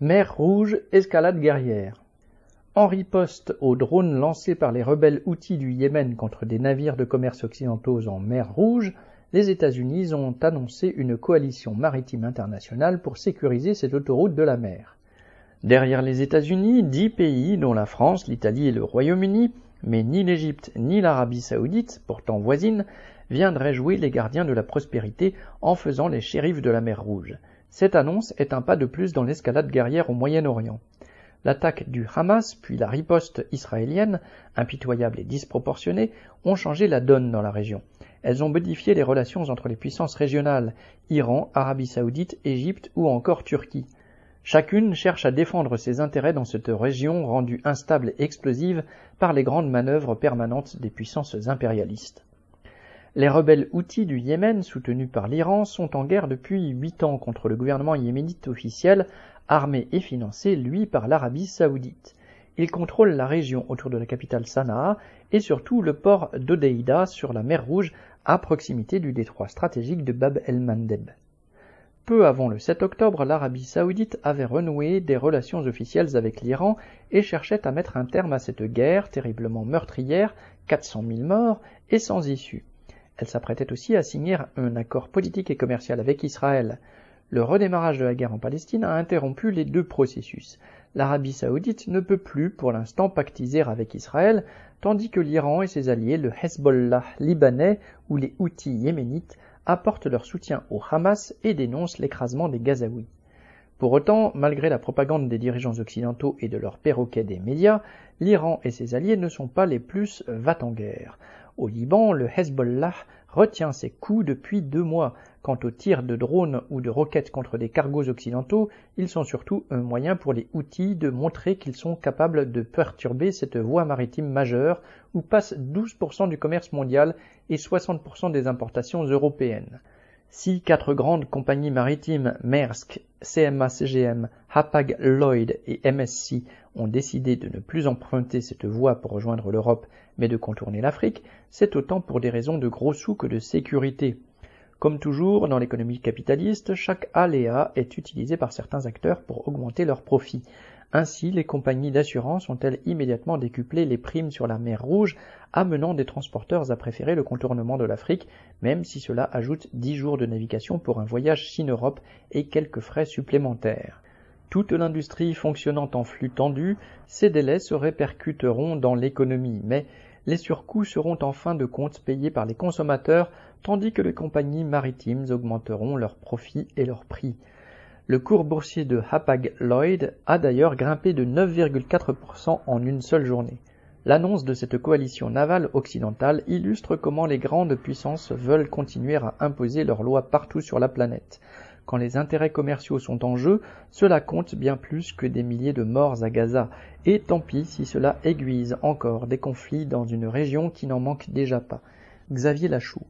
Mer Rouge, escalade guerrière. En riposte aux drones lancés par les rebelles outils du Yémen contre des navires de commerce occidentaux en mer Rouge, les États-Unis ont annoncé une coalition maritime internationale pour sécuriser cette autoroute de la mer. Derrière les États-Unis, dix pays, dont la France, l'Italie et le Royaume-Uni, mais ni l'Égypte ni l'Arabie saoudite, pourtant voisines, viendraient jouer les gardiens de la prospérité en faisant les shérifs de la mer Rouge. Cette annonce est un pas de plus dans l'escalade guerrière au Moyen-Orient. L'attaque du Hamas, puis la riposte israélienne, impitoyable et disproportionnée, ont changé la donne dans la région. Elles ont modifié les relations entre les puissances régionales, Iran, Arabie saoudite, Égypte ou encore Turquie. Chacune cherche à défendre ses intérêts dans cette région rendue instable et explosive par les grandes manœuvres permanentes des puissances impérialistes. Les rebelles houthis du Yémen, soutenus par l'Iran, sont en guerre depuis huit ans contre le gouvernement yéménite officiel, armé et financé, lui, par l'Arabie saoudite. Ils contrôlent la région autour de la capitale Sanaa et surtout le port d'Odeida sur la mer Rouge, à proximité du détroit stratégique de Bab el-Mandeb. Peu avant le 7 octobre, l'Arabie saoudite avait renoué des relations officielles avec l'Iran et cherchait à mettre un terme à cette guerre terriblement meurtrière, 400 000 morts et sans issue. Elle s'apprêtait aussi à signer un accord politique et commercial avec Israël. Le redémarrage de la guerre en Palestine a interrompu les deux processus. L'Arabie saoudite ne peut plus pour l'instant pactiser avec Israël, tandis que l'Iran et ses alliés, le Hezbollah libanais ou les Houthis yéménites, apportent leur soutien au Hamas et dénoncent l'écrasement des Gazaouis. Pour autant, malgré la propagande des dirigeants occidentaux et de leurs perroquets des médias, l'Iran et ses alliés ne sont pas les plus va en guerre. Au Liban, le Hezbollah retient ses coups depuis deux mois. Quant aux tirs de drones ou de roquettes contre des cargos occidentaux, ils sont surtout un moyen pour les outils de montrer qu'ils sont capables de perturber cette voie maritime majeure où passe 12% du commerce mondial et 60% des importations européennes. Si quatre grandes compagnies maritimes, Maersk, CMA-CGM, Hapag-Lloyd et MSC, ont décidé de ne plus emprunter cette voie pour rejoindre l'Europe, mais de contourner l'Afrique, c'est autant pour des raisons de gros sous que de sécurité. Comme toujours dans l'économie capitaliste, chaque aléa est utilisé par certains acteurs pour augmenter leurs profits. Ainsi, les compagnies d'assurance ont-elles immédiatement décuplé les primes sur la mer Rouge, amenant des transporteurs à préférer le contournement de l'Afrique, même si cela ajoute 10 jours de navigation pour un voyage Chine-Europe et quelques frais supplémentaires. Toute l'industrie fonctionnant en flux tendu, ces délais se répercuteront dans l'économie, mais les surcoûts seront en fin de compte payés par les consommateurs, tandis que les compagnies maritimes augmenteront leurs profits et leurs prix. Le cours boursier de Hapag-Lloyd a d'ailleurs grimpé de 9,4% en une seule journée. L'annonce de cette coalition navale occidentale illustre comment les grandes puissances veulent continuer à imposer leurs lois partout sur la planète. Quand les intérêts commerciaux sont en jeu, cela compte bien plus que des milliers de morts à Gaza, et tant pis si cela aiguise encore des conflits dans une région qui n'en manque déjà pas. Xavier Lachoux